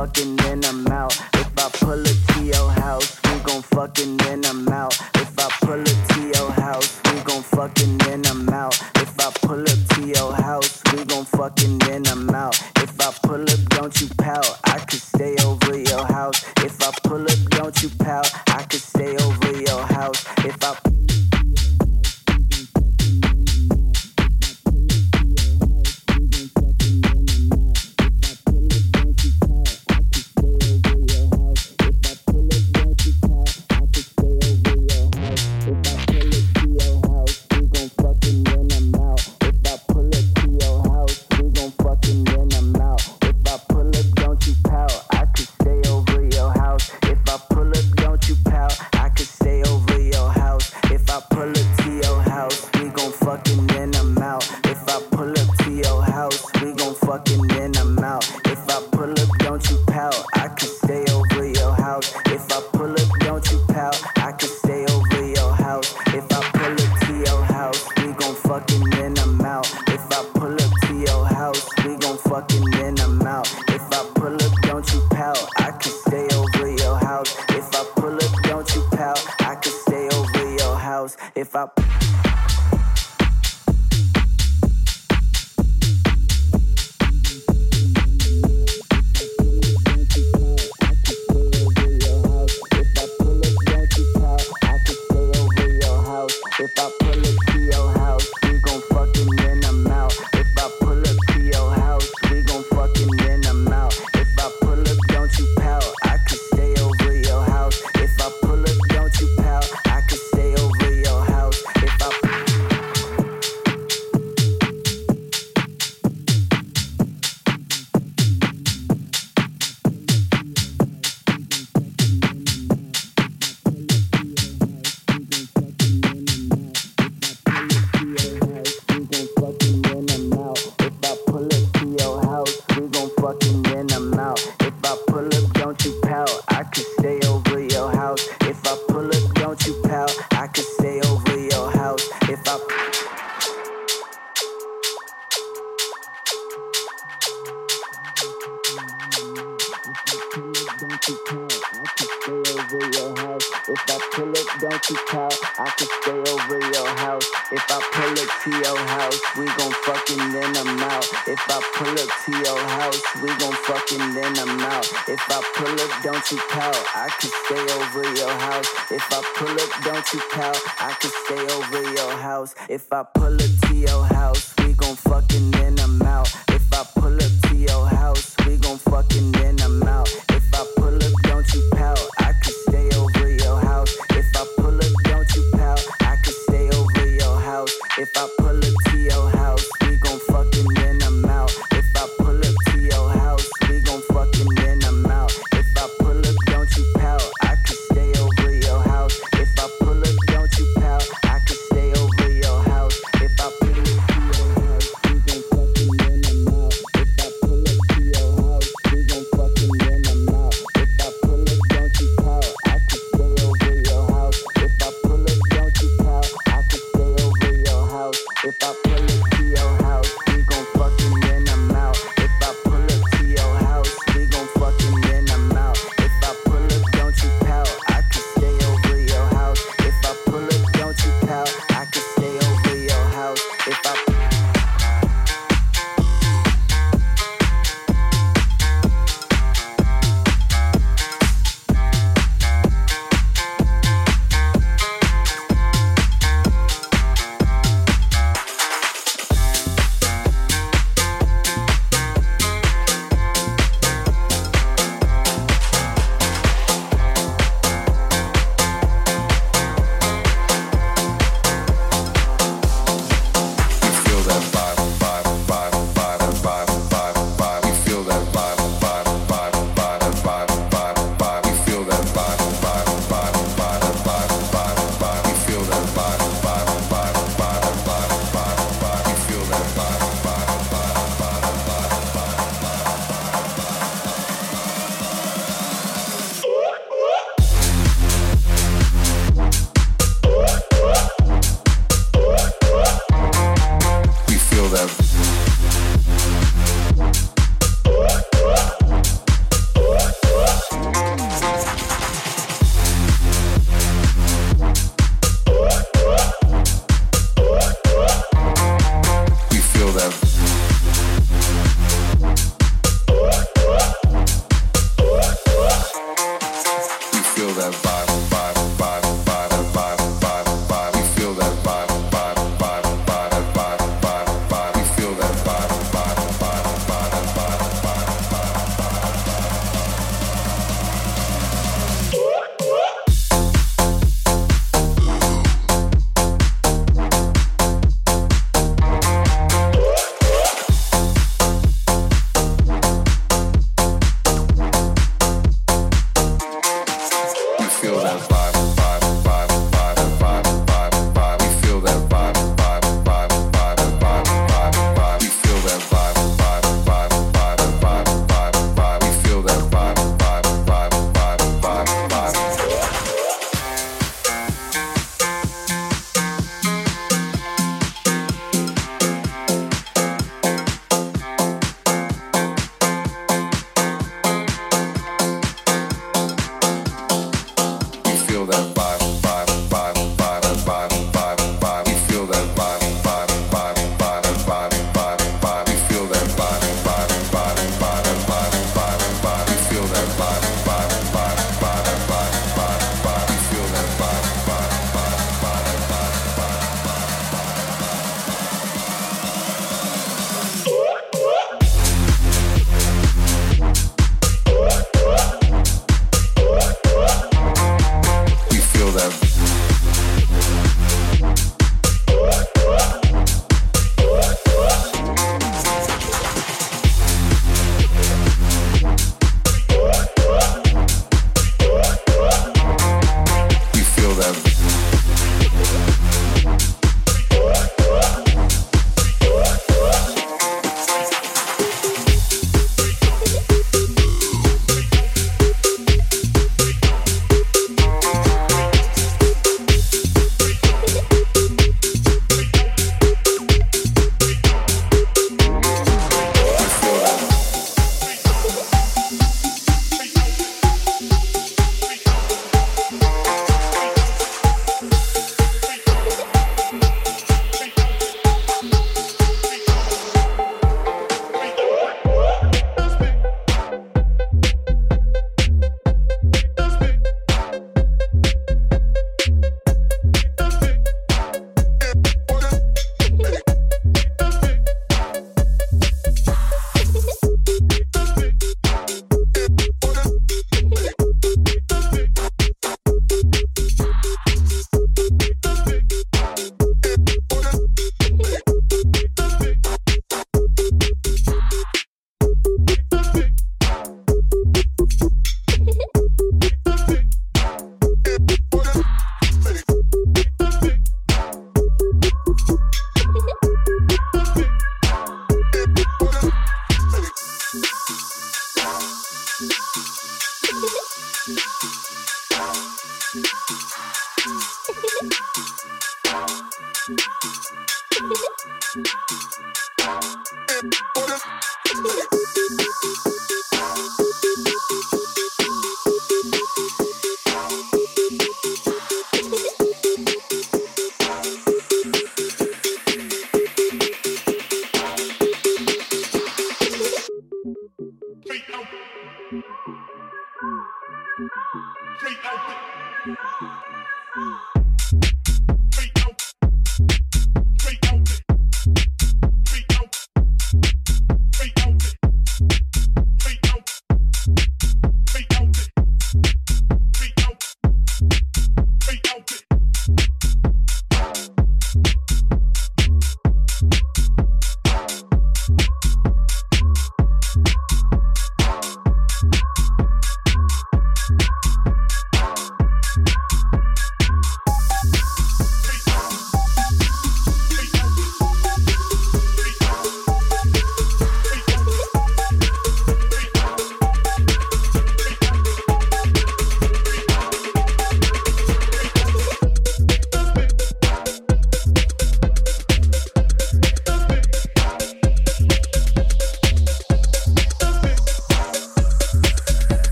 rocking and I'm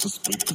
just beat to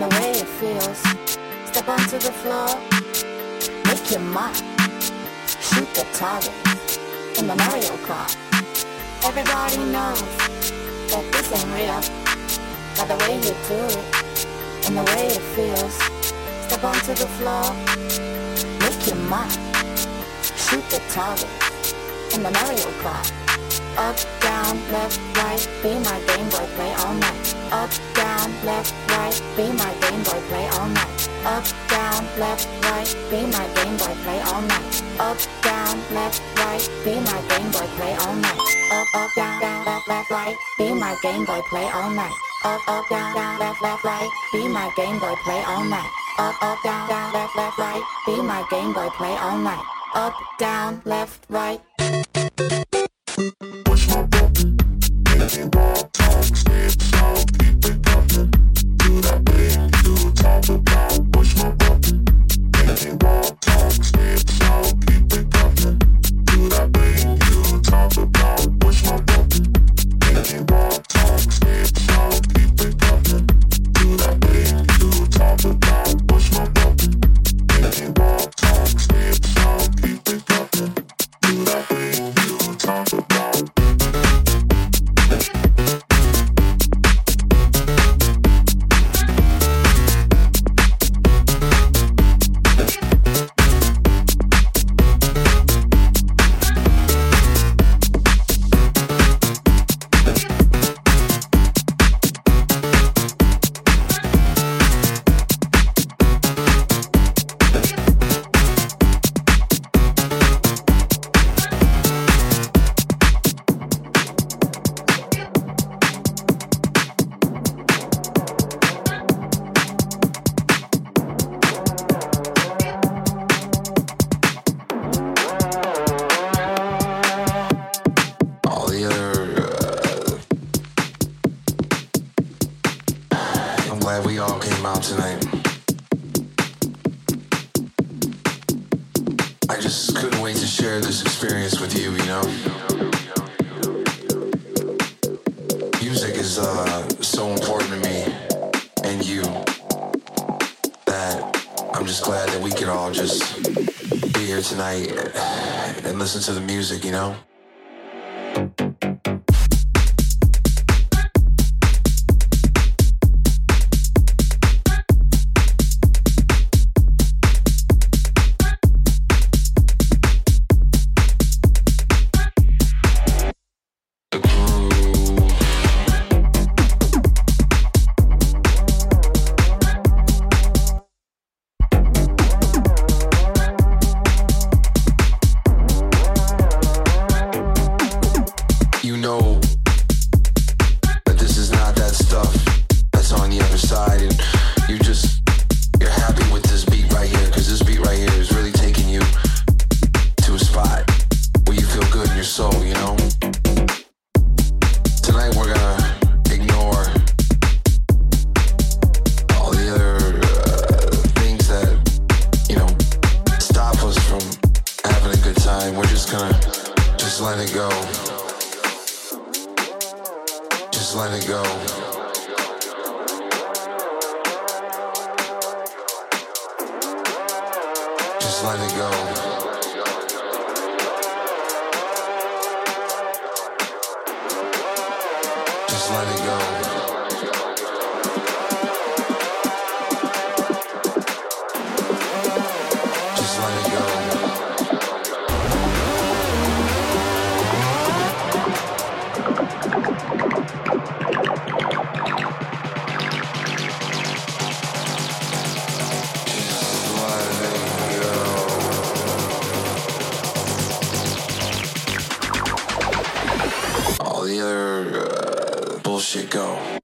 and the way it feels. Step onto the floor, make your mark, shoot the target in the Mario Kart. Everybody knows that this ain't real, by the way you do it and the way it feels. Step onto the floor, make your mark, shoot the target in the Mario Kart. Up, down, left, right, be my Game Boy, play all night. Up, down, left, right, be my Game Boy, play all night. Up, down, left, right, be my Game Boy, play all night. Up, down, left, right, be my Game Boy, play all night. Up, up, down, down, left, left, right, be my Game Boy, play all night. Up, up, down, down, left, left, right, be my Game Boy, play all night. Up, up, down, down, left, left, right, be my Game Boy, play all night. Up, down, left, right. all Big dude, top Just let it go. Just let it go. Go.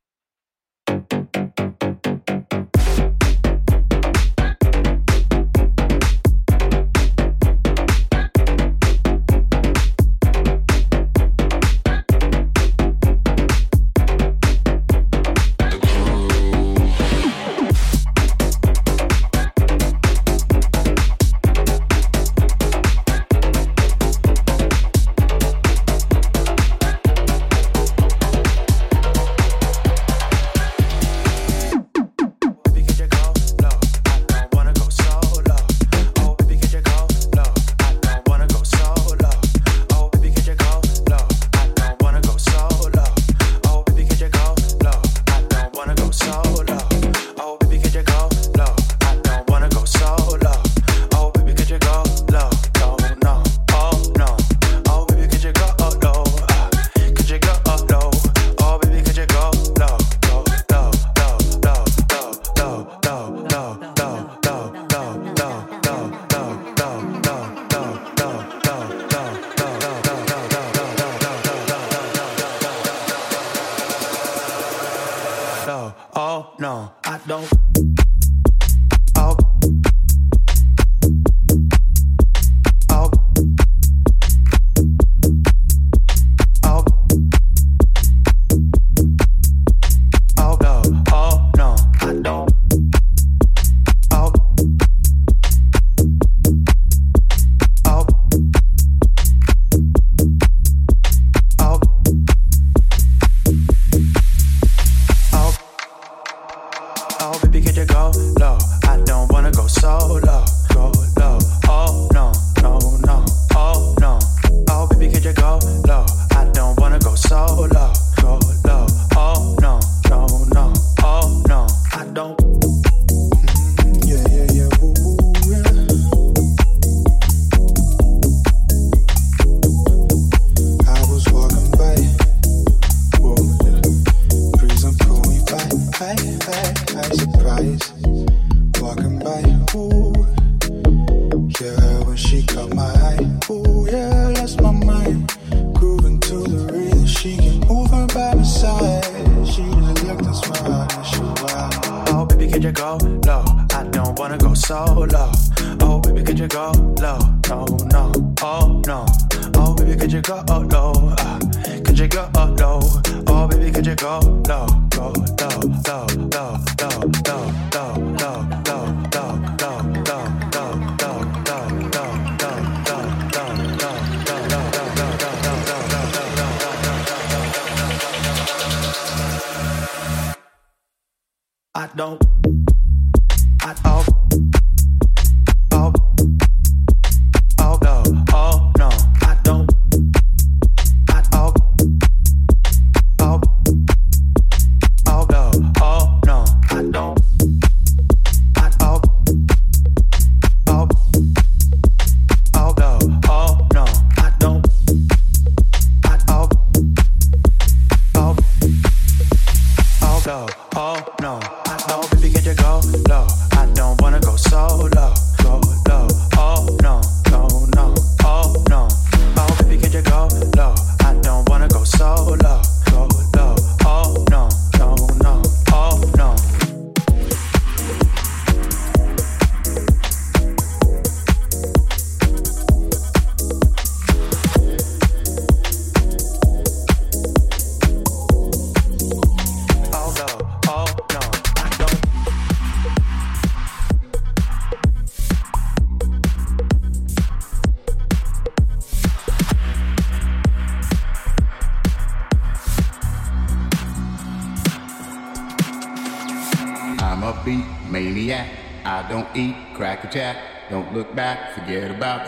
Forget about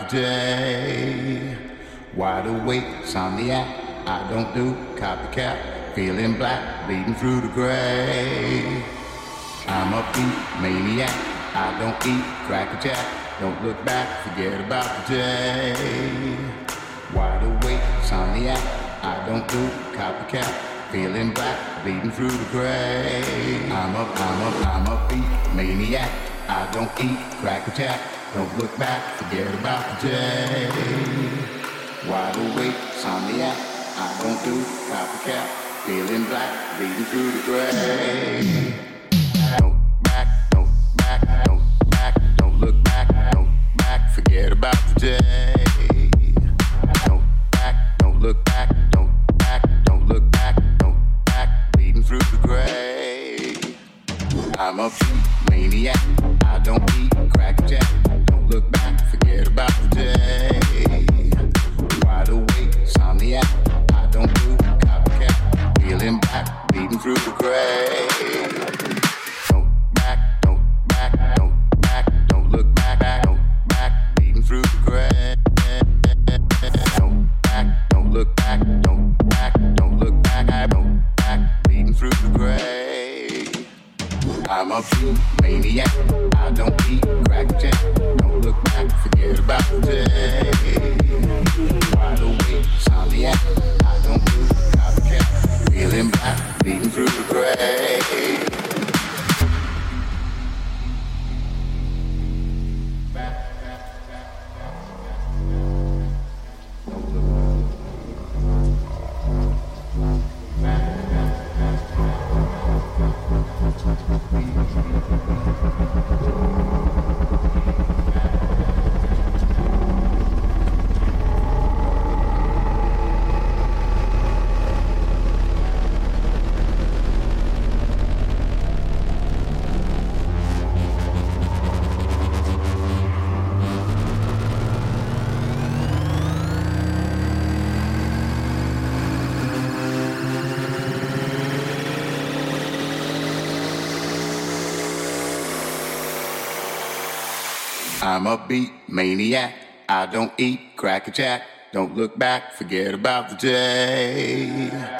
day. Wide awake, insomniac, I don't do copycat. Feeling black, bleeding through the gray. I'm a beat maniac, I don't eat cracker jack. Don't look back, forget about the day. Wide awake, insomniac, I don't do copycat. Feeling black, bleeding through the gray. I'm a, I'm a, I'm a beat maniac. I don't eat cracker jack. Don't look back, forget about the day. Wide awake, insomniac, I don't do copycat. Feeling black, bleeding through the gray. Don't back, don't back, don't back, don't look back, don't back, forget about the day. Don't back, don't look back, don't back, don't look back, don't back, bleeding through the gray. I'm a maniac, I don't eat crack I'm the maniac. I don't do copycat. Reeling back, beating through the gray. Don't back, don't back, don't back, don't look back. Don't back, beating through the gray. Don't back, don't look back, don't back, don't look back. Don't back, beating through the gray. I'm a few maniac, I don't eat crack jack Wide awake, insomniac, I don't do copycat. Feeling black, I'm a beat maniac. I don't eat, crack a jack. Don't look back, forget about the day.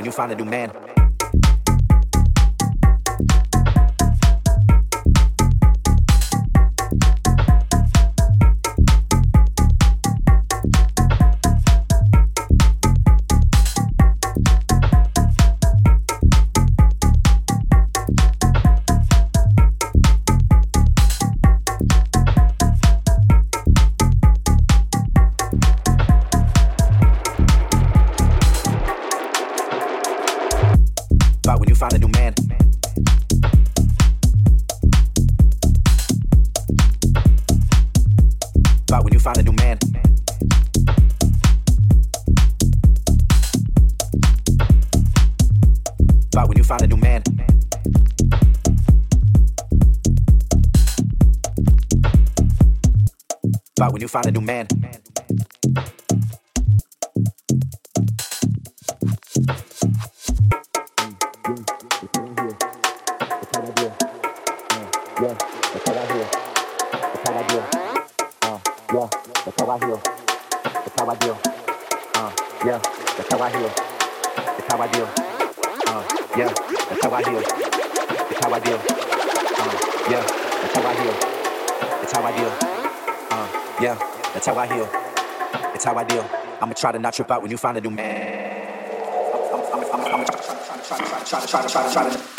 When you find a new man. When you find a new man. About when you find a new man. How I heal. It's how I deal. I'ma try to not trip out when you find a new man. I'm,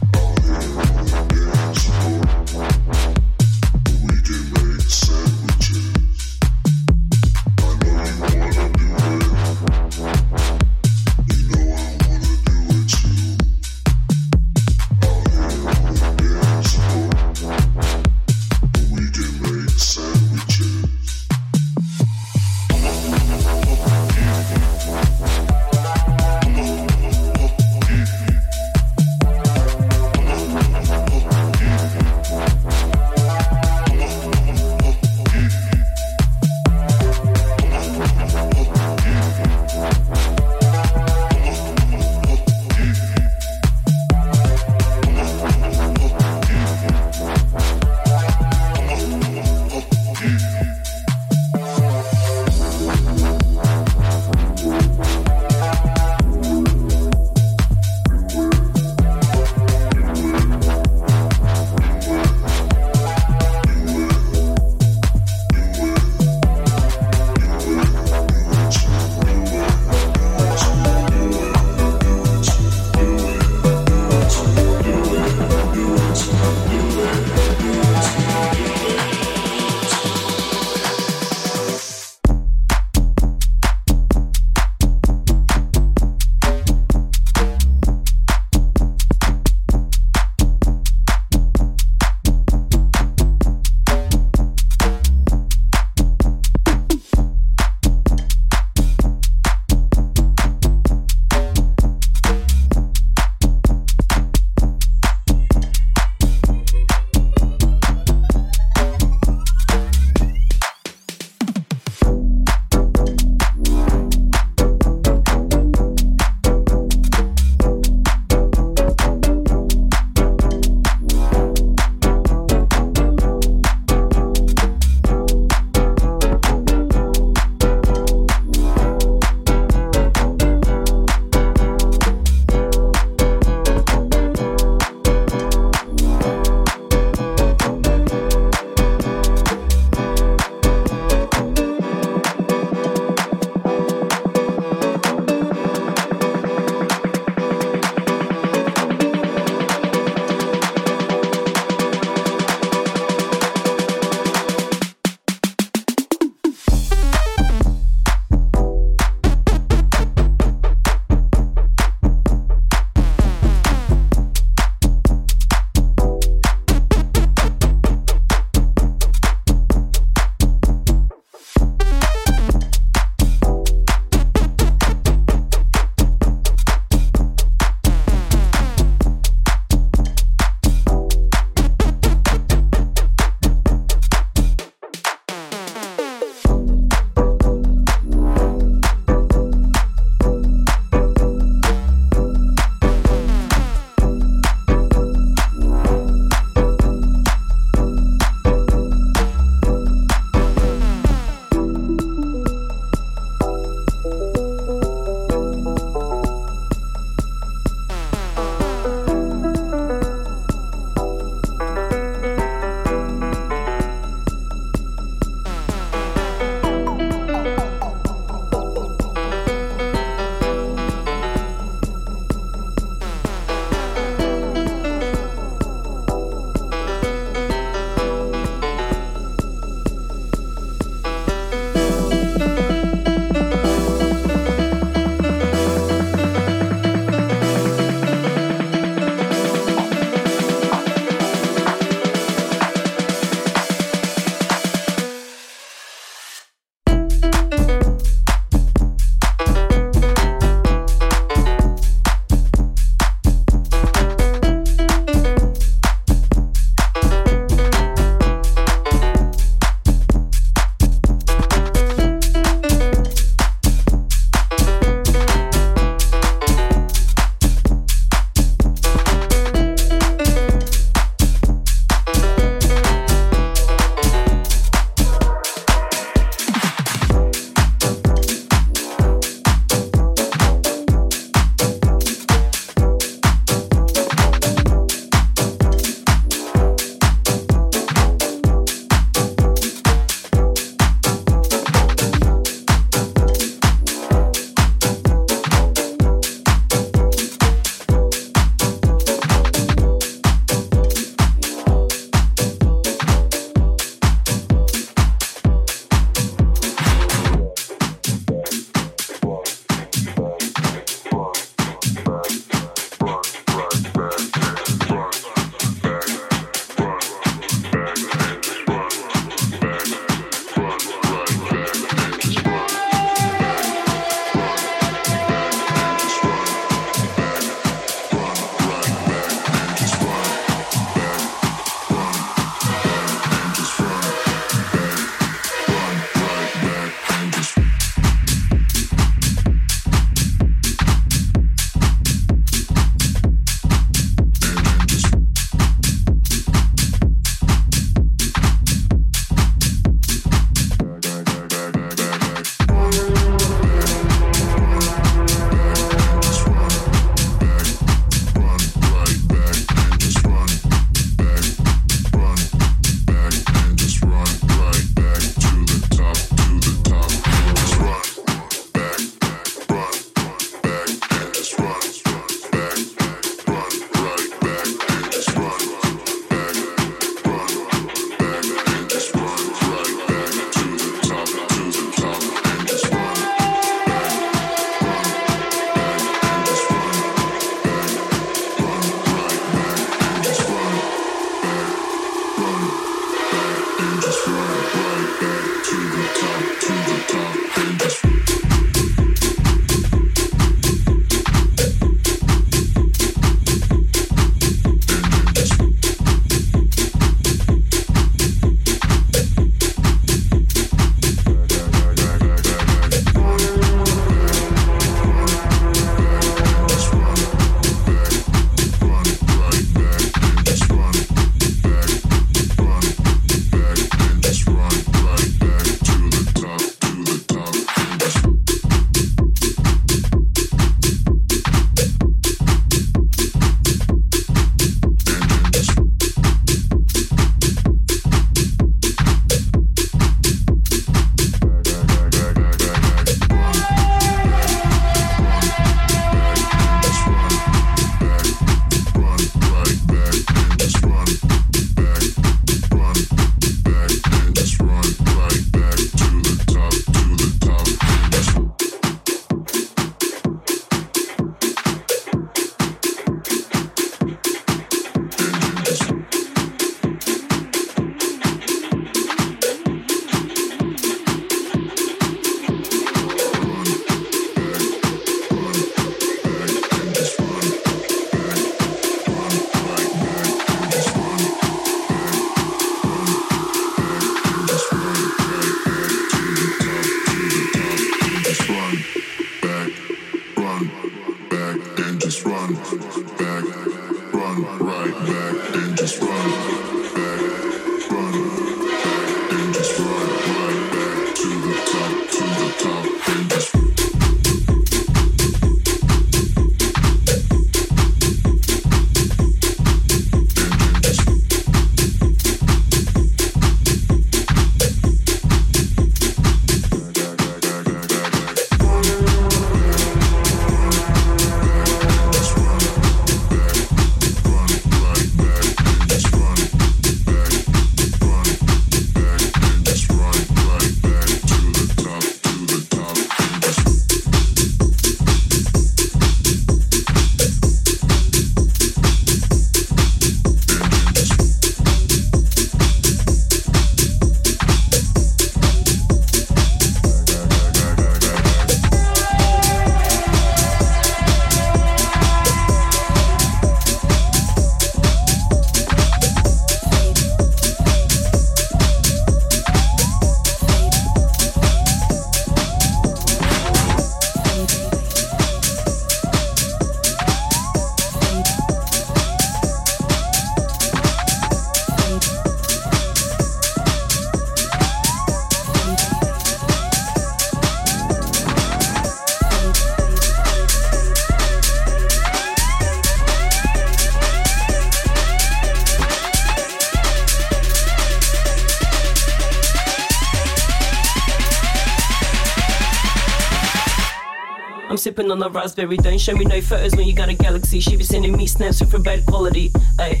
sipping on the raspberry. Don't show me no photos when you got a galaxy. She be sending me snaps with bad quality. Ay.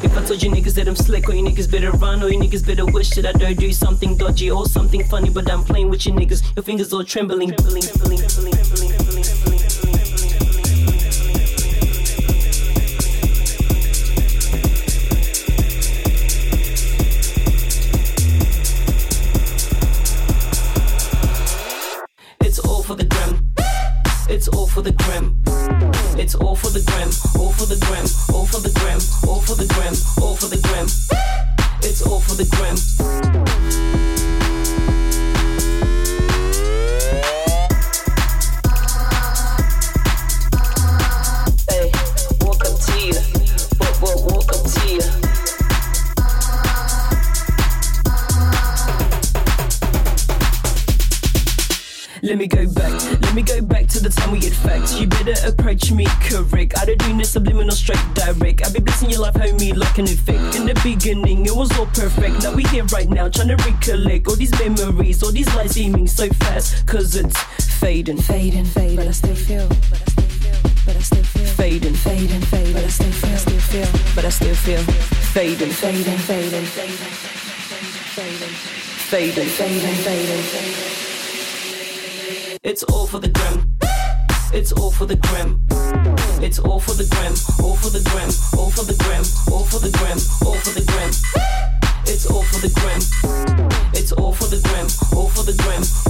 If I told you niggas that I'm slick, or you niggas better run, or you niggas better wish that I don't do something dodgy or something funny, but I'm playing with you niggas. Your fingers all trembling, trembling, trembling, trembling, acting it fake. In the beginning, it was all perfect. Now we here right now, trying to recollect all these memories, all these lights seeming so fast. Cause it's fading, fading, fading. But I still feel, but I still feel, but I still. Fading, fading, fading. But I still feel, but I still feel, but I still feel. Fading, fading, fading. Fading, fading, fading. It's all for the gram. It's all for the gram. It's all for the gram. All for the gram. All for the gram. All for the gram. All for the gram. It's all for the gram. It's all for the gram. All for the gram.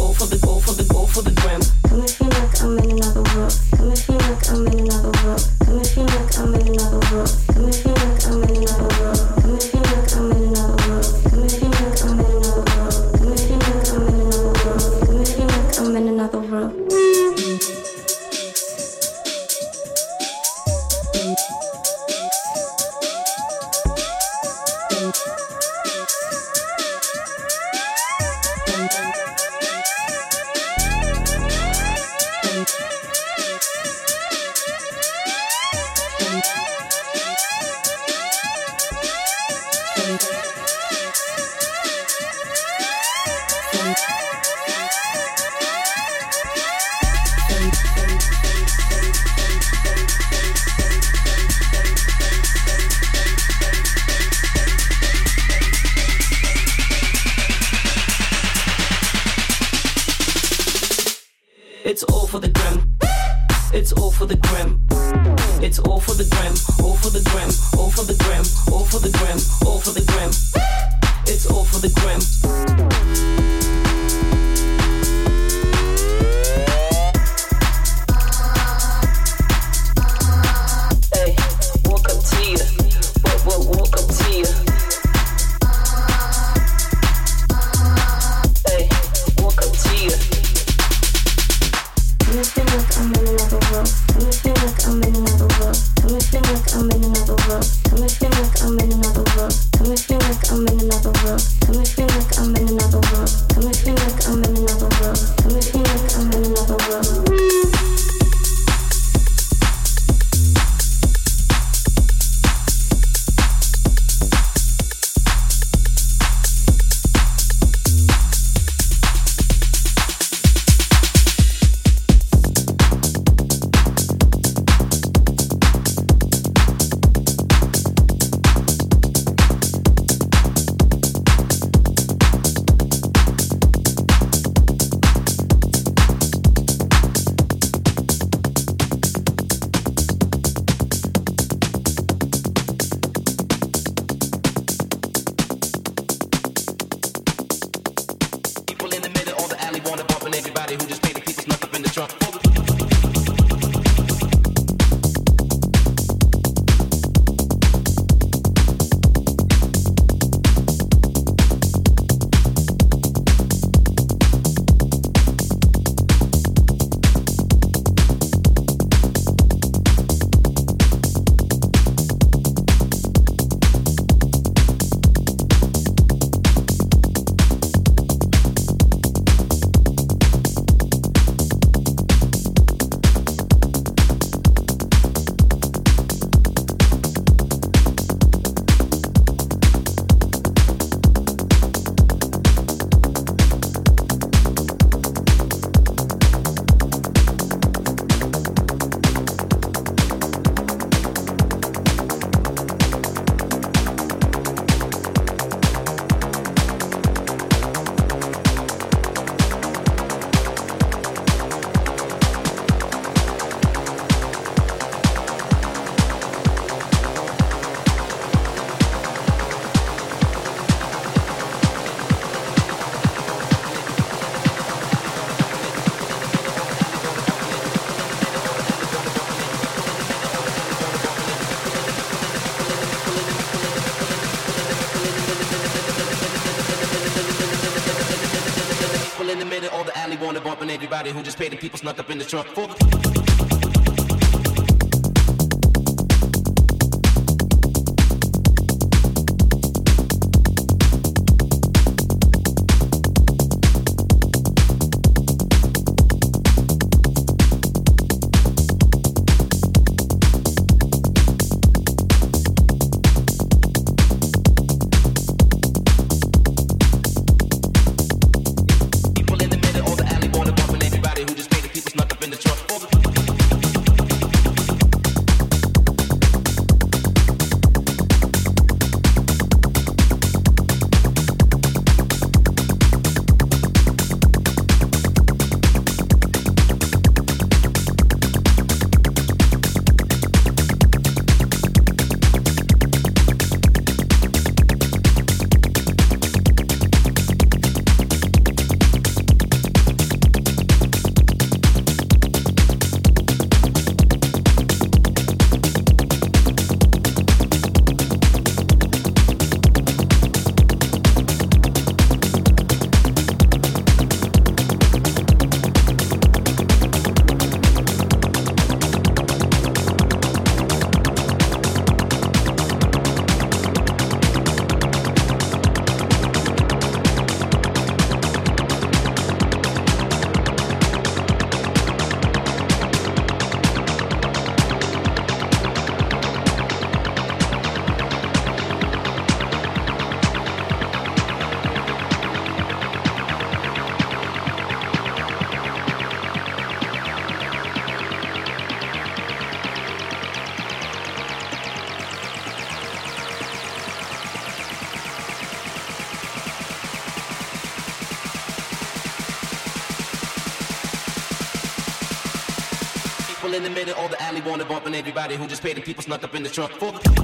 The people snuck up in the trunk. For everybody who just paid the people snuck up in the trunk for the.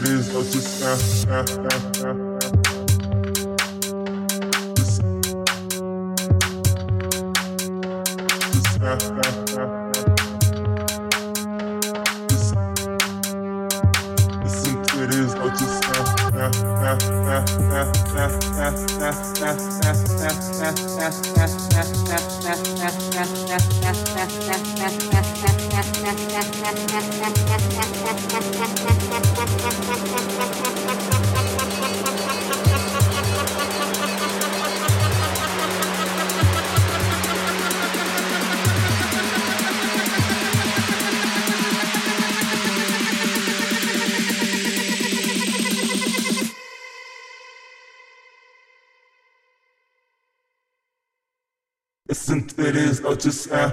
it is, oh, just, uh. just ask.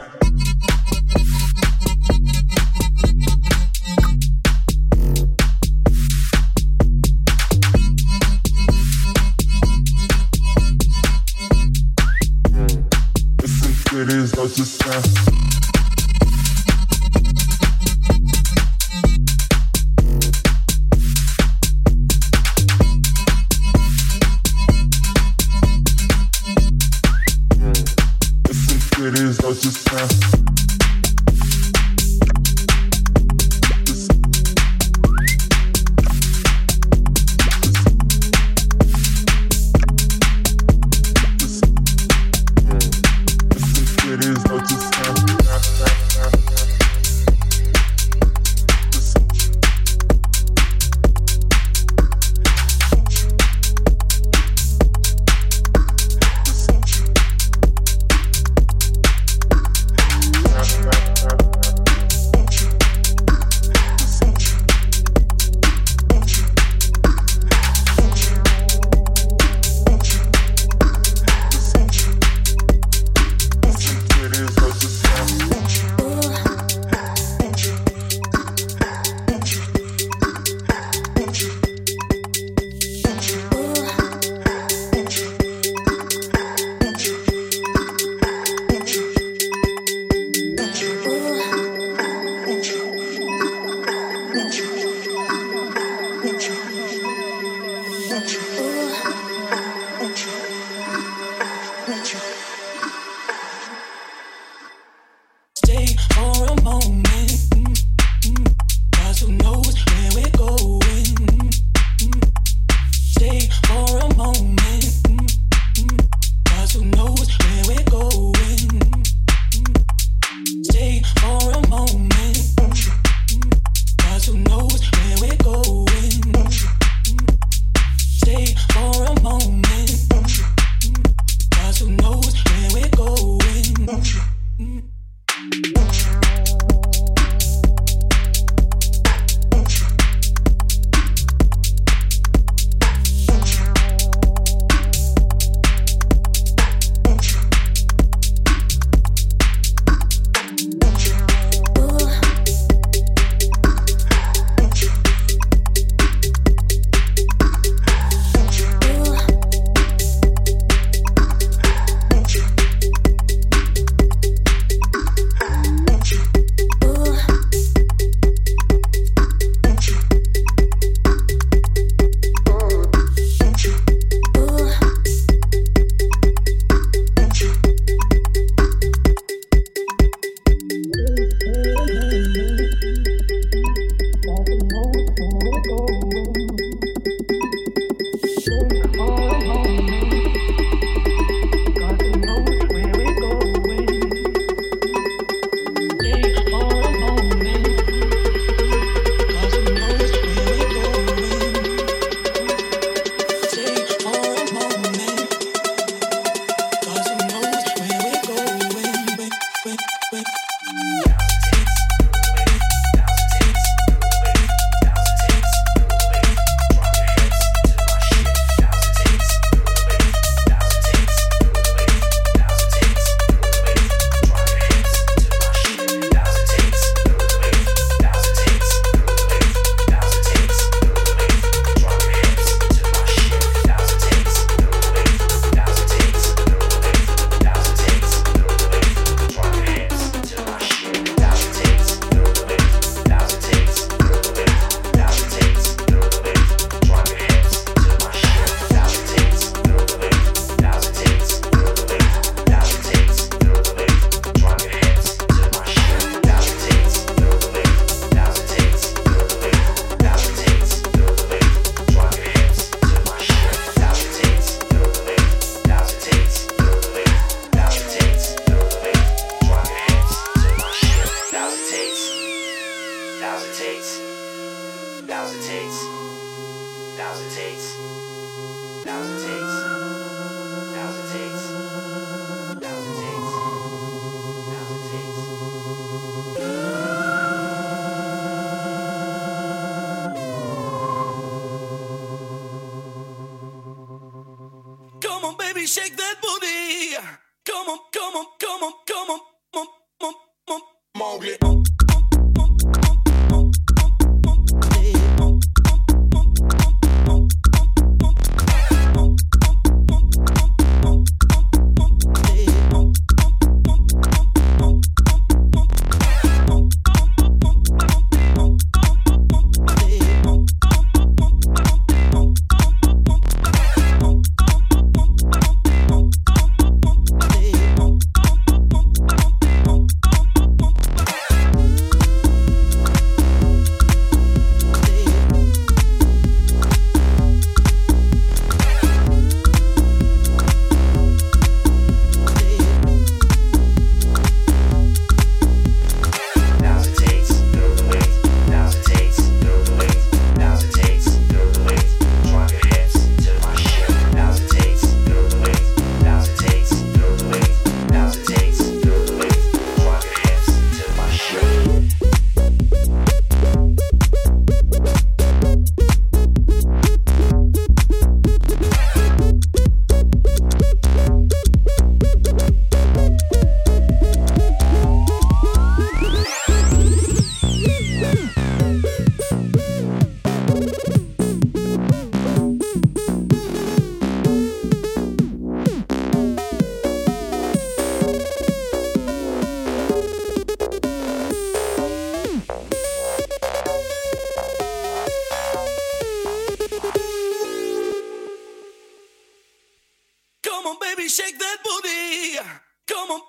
Shake that booty. Come on,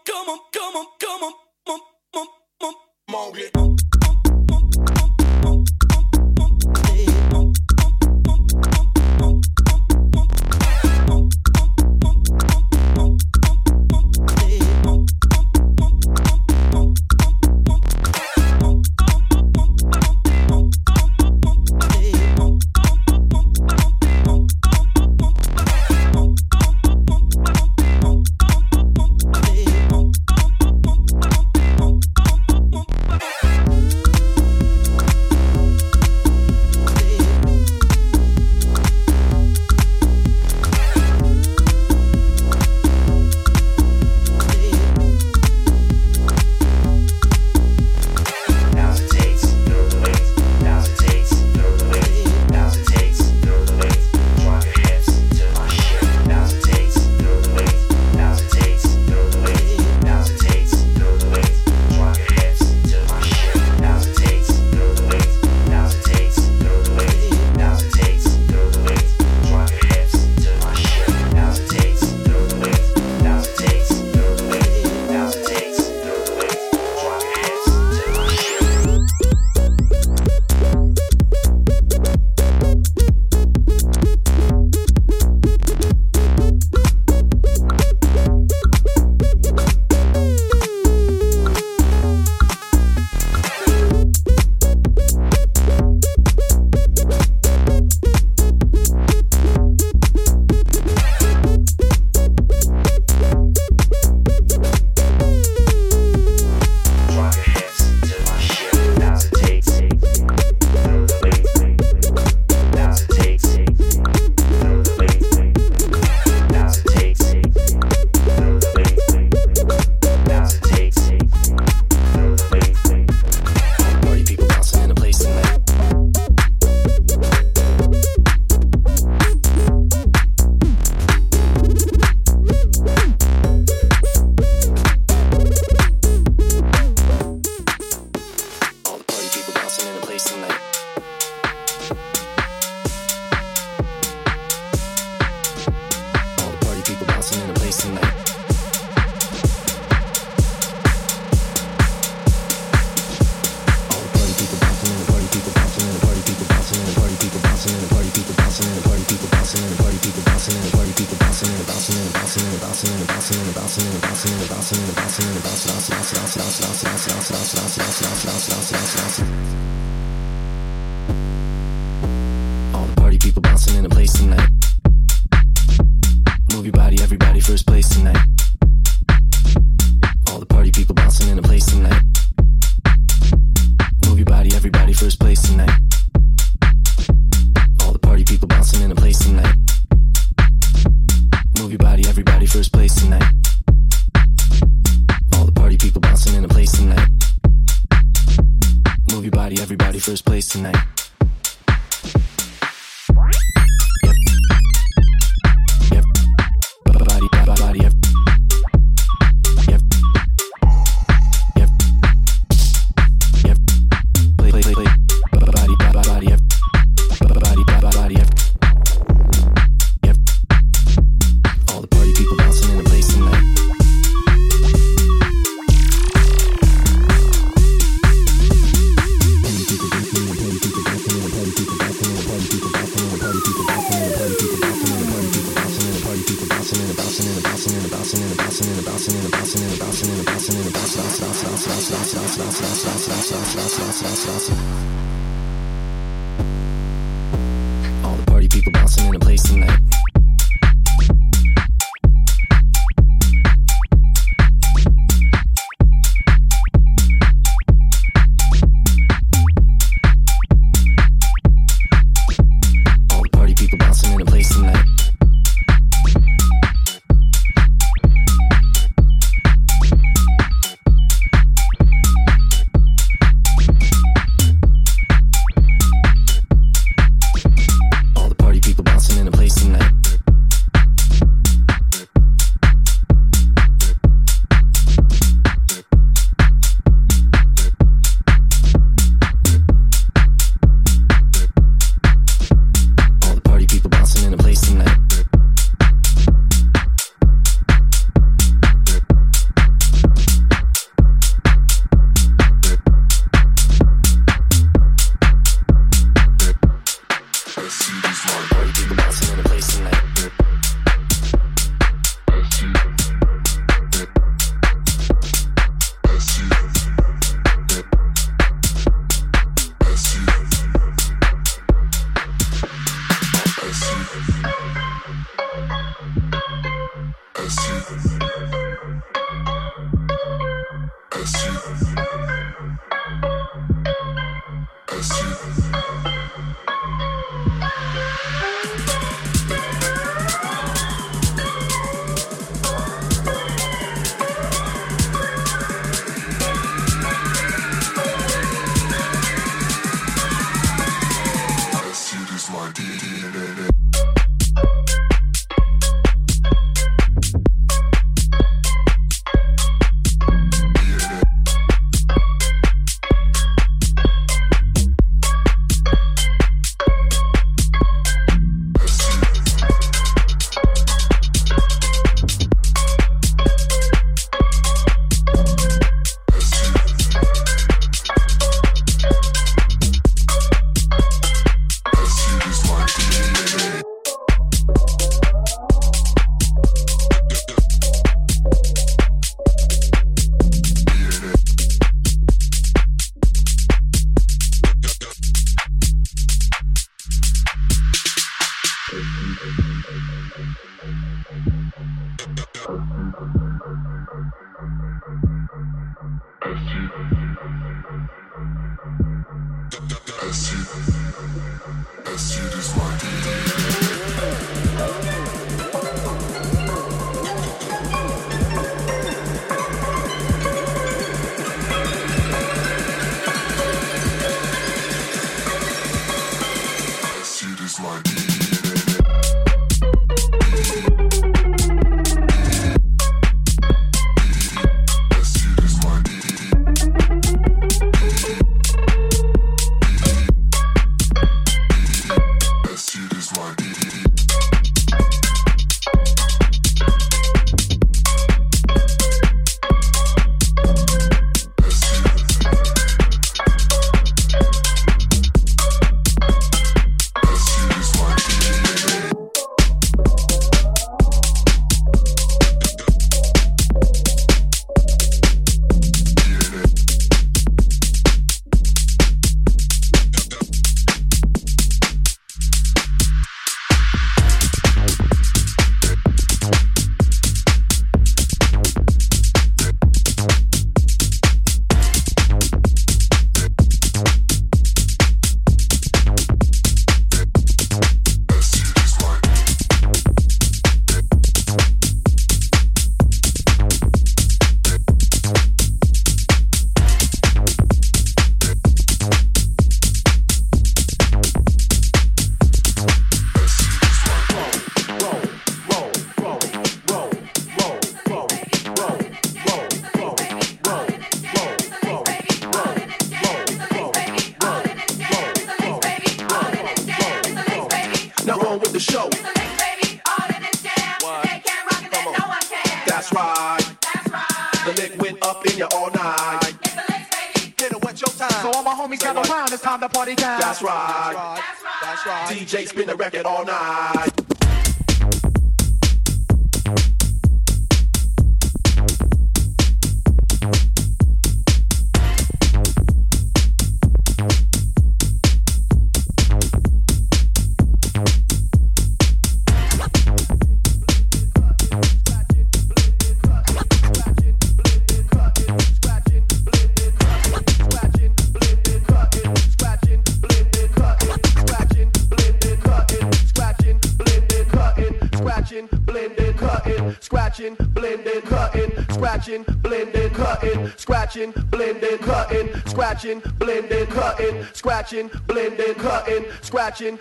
blending, cutting, scratching,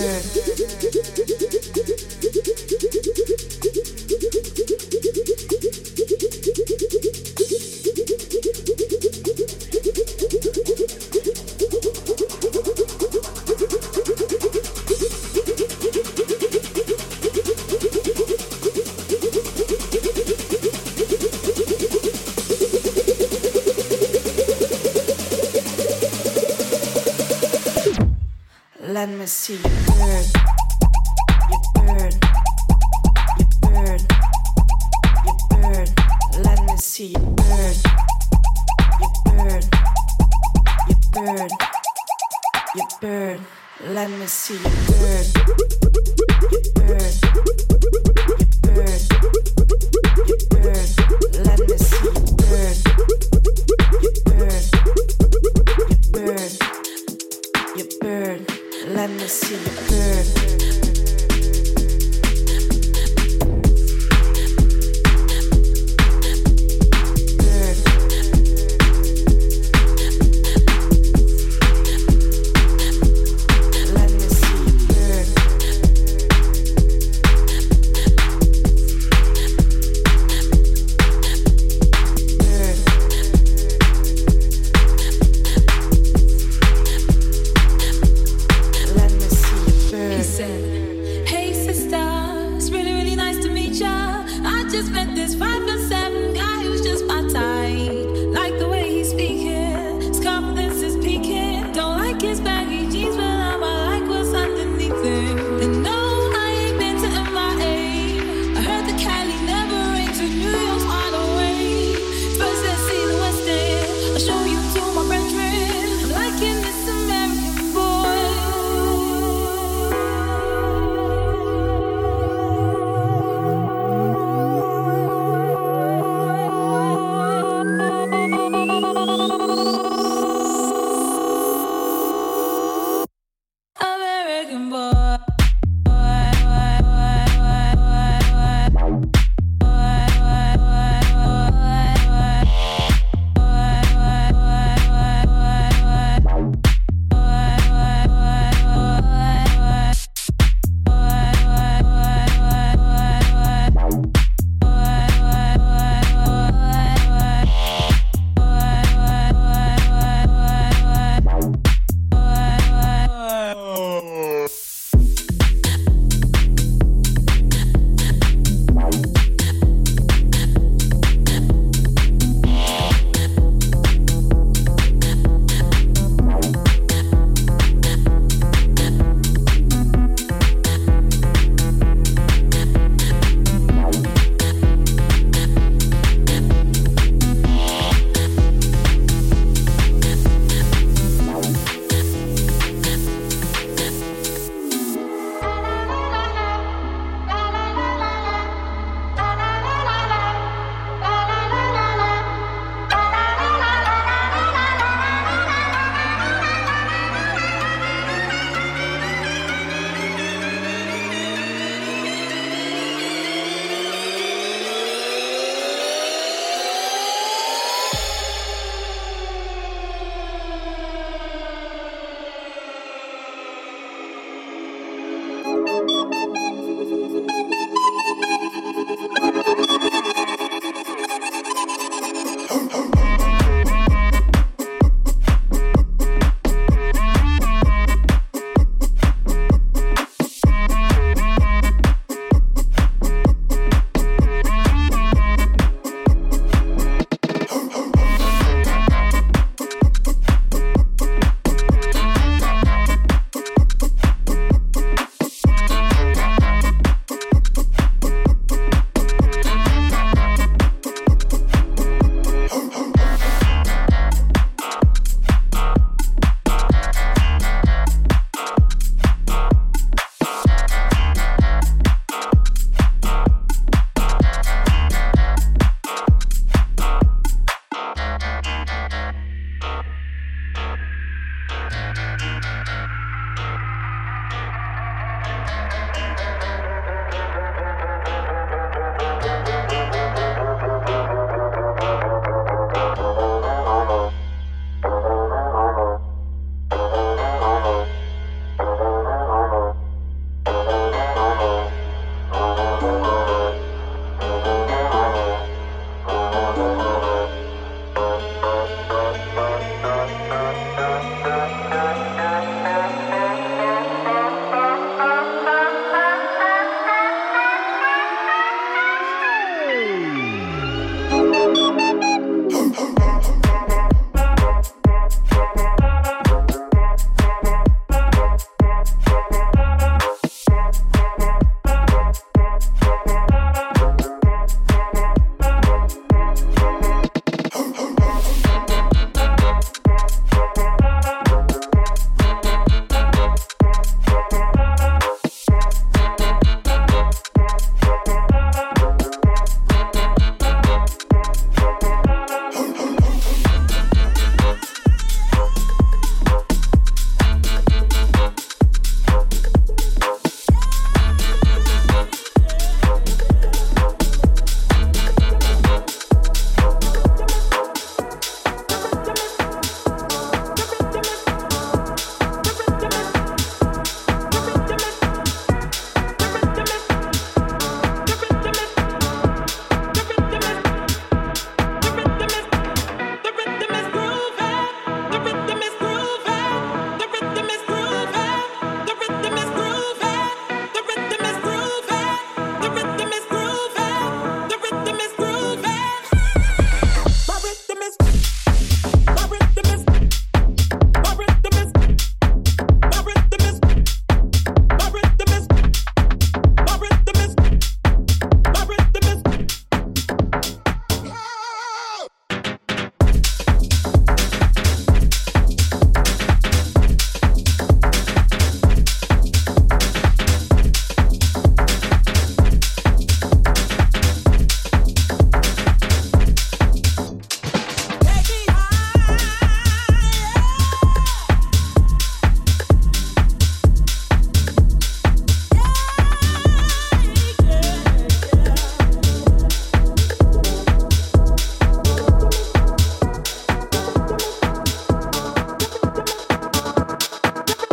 see